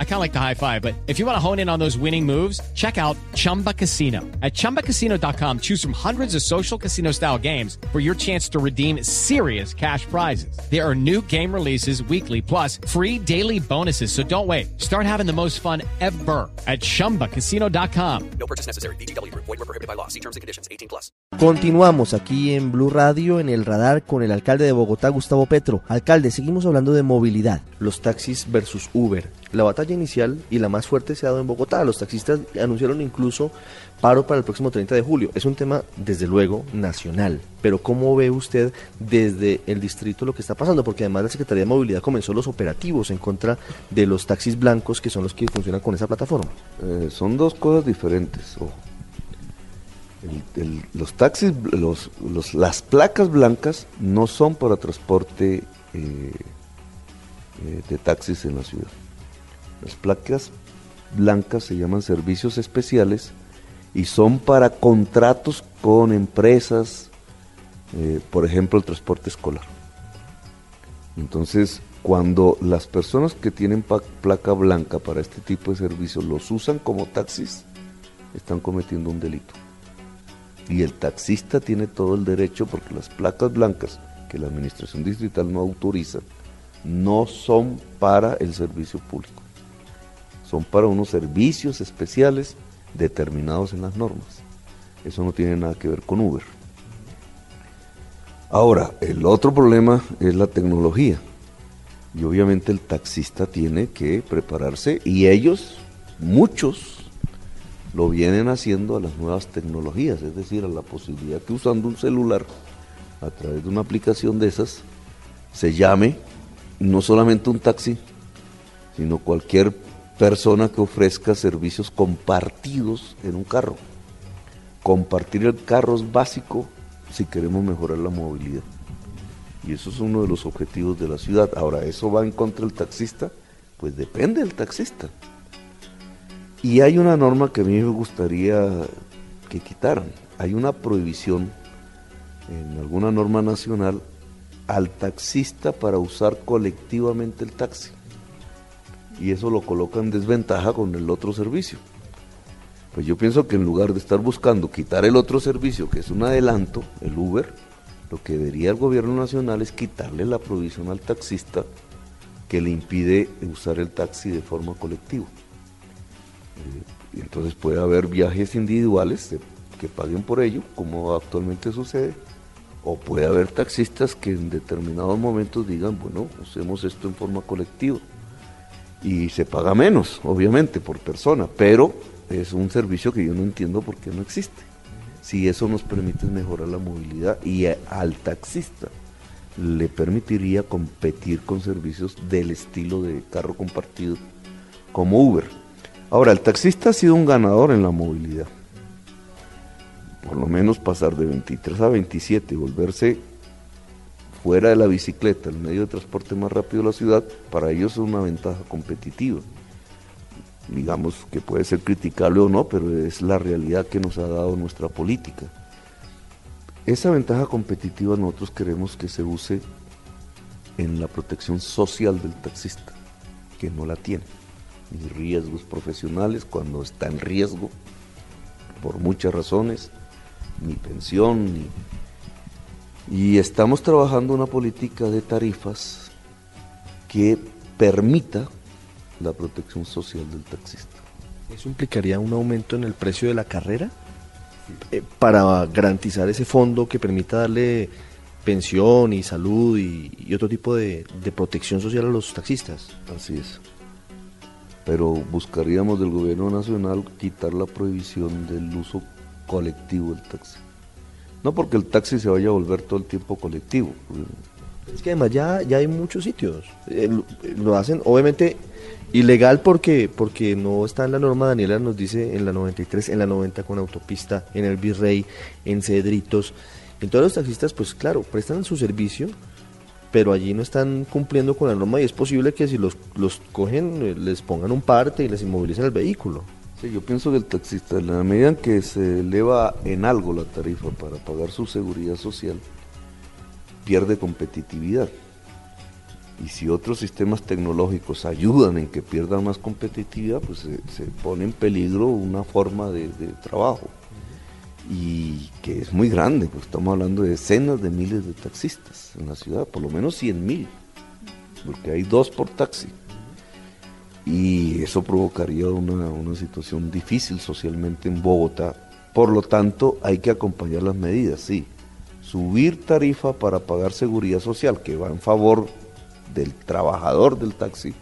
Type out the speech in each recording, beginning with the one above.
I kind of like the high five, but if you want to hone in on those winning moves, check out Chumba Casino. At ChumbaCasino.com, choose from hundreds of social casino style games for your chance to redeem serious cash prizes. There are new game releases weekly, plus free daily bonuses. So don't wait. Start having the most fun ever at ChumbaCasino.com. No purchase necessary. BGW. Void were prohibited by law. See terms and conditions. 18 plus. Continuamos aquí en Blue Radio, en el radar, con el alcalde de Bogotá, Gustavo Petro. Alcalde, seguimos hablando de movilidad los taxis versus Uber. La batalla inicial y la más fuerte se ha dado en Bogotá. Los taxistas anunciaron incluso paro para el próximo 30 de julio. Es un tema, desde luego, nacional. Pero ¿cómo ve usted desde el distrito lo que está pasando? Porque además la Secretaría de Movilidad comenzó los operativos en contra de los taxis blancos que son los que funcionan con esa plataforma. Eh, son dos cosas diferentes. los taxis, las placas blancas no son para transporte eh, eh, de taxis en la ciudad. Las placas blancas se llaman servicios especiales y son para contratos con empresas, eh, por ejemplo el transporte escolar. Entonces, cuando las personas que tienen placa blanca para este tipo de servicios los usan como taxis, están cometiendo un delito. Y el taxista tiene todo el derecho, porque las placas blancas que la administración distrital no autoriza, no son para el servicio público, son para unos servicios especiales determinados en las normas. Eso no tiene nada que ver con Uber. Ahora, el otro problema es la tecnología. Y obviamente el taxista tiene que prepararse y ellos, muchos, lo vienen haciendo a las nuevas tecnologías, es decir, a la posibilidad que usando un celular, a través de una aplicación de esas, se llame no solamente un taxi, sino cualquier persona que ofrezca servicios compartidos en un carro. Compartir el carro es básico si queremos mejorar la movilidad. Y eso es uno de los objetivos de la ciudad. Ahora, ¿eso va en contra del taxista? Pues depende del taxista. Y hay una norma que a mí me gustaría que quitaran. Hay una prohibición en alguna norma nacional al taxista para usar colectivamente el taxi. Y eso lo coloca en desventaja con el otro servicio. Pues yo pienso que en lugar de estar buscando quitar el otro servicio, que es un adelanto, el Uber, lo que debería el gobierno nacional es quitarle la provisión al taxista que le impide usar el taxi de forma colectiva. Eh, y entonces puede haber viajes individuales que paguen por ello, como actualmente sucede, o puede haber taxistas que en determinados momentos digan, bueno, hacemos esto en forma colectiva. Y se paga menos, obviamente, por persona, pero es un servicio que yo no entiendo por qué no existe. Si eso nos permite mejorar la movilidad y al taxista le permitiría competir con servicios del estilo de carro compartido como Uber. Ahora, el taxista ha sido un ganador en la movilidad por lo menos pasar de 23 a 27 y volverse fuera de la bicicleta, el medio de transporte más rápido de la ciudad, para ellos es una ventaja competitiva. Digamos que puede ser criticable o no, pero es la realidad que nos ha dado nuestra política. Esa ventaja competitiva nosotros queremos que se use en la protección social del taxista, que no la tiene, ni riesgos profesionales cuando está en riesgo, por muchas razones, ni pensión, ni... Y estamos trabajando una política de tarifas que permita la protección social del taxista. ¿Eso implicaría un aumento en el precio de la carrera? Eh, para garantizar ese fondo que permita darle pensión y salud y, otro tipo de, de, protección social a los taxistas. Así es. Pero buscaríamos del gobierno nacional quitar la prohibición del uso colectivo el taxi. No porque el taxi se vaya a volver todo el tiempo colectivo. Es que además ya, ya hay muchos sitios. Eh, lo, hacen, obviamente, ilegal porque, porque no está en la norma. Daniela nos dice en la 93, en la 90 con autopista, en el Virrey, en Cedritos. Entonces los taxistas, pues claro, prestan su servicio, pero allí no están cumpliendo con la norma y es posible que si los, los cogen, eh, les pongan un parte y les inmovilicen el vehículo. Sí, yo pienso que el taxista, en la medida en que se eleva en algo la tarifa para pagar su seguridad social, pierde competitividad. Y si otros sistemas tecnológicos ayudan en que pierdan más competitividad, pues se, pone en peligro una forma de, trabajo. Y que es muy grande, pues estamos hablando de decenas de miles de taxistas en la ciudad, por lo menos 100 mil, porque hay dos por taxi y eso provocaría una, situación difícil socialmente en Bogotá. Por lo tanto, hay que acompañar las medidas, sí. Subir tarifa para pagar seguridad social, que va en favor del trabajador del taxi,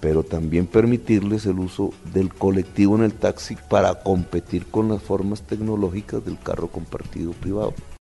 pero también permitirles el uso del colectivo en el taxi para competir con las formas tecnológicas del carro compartido privado.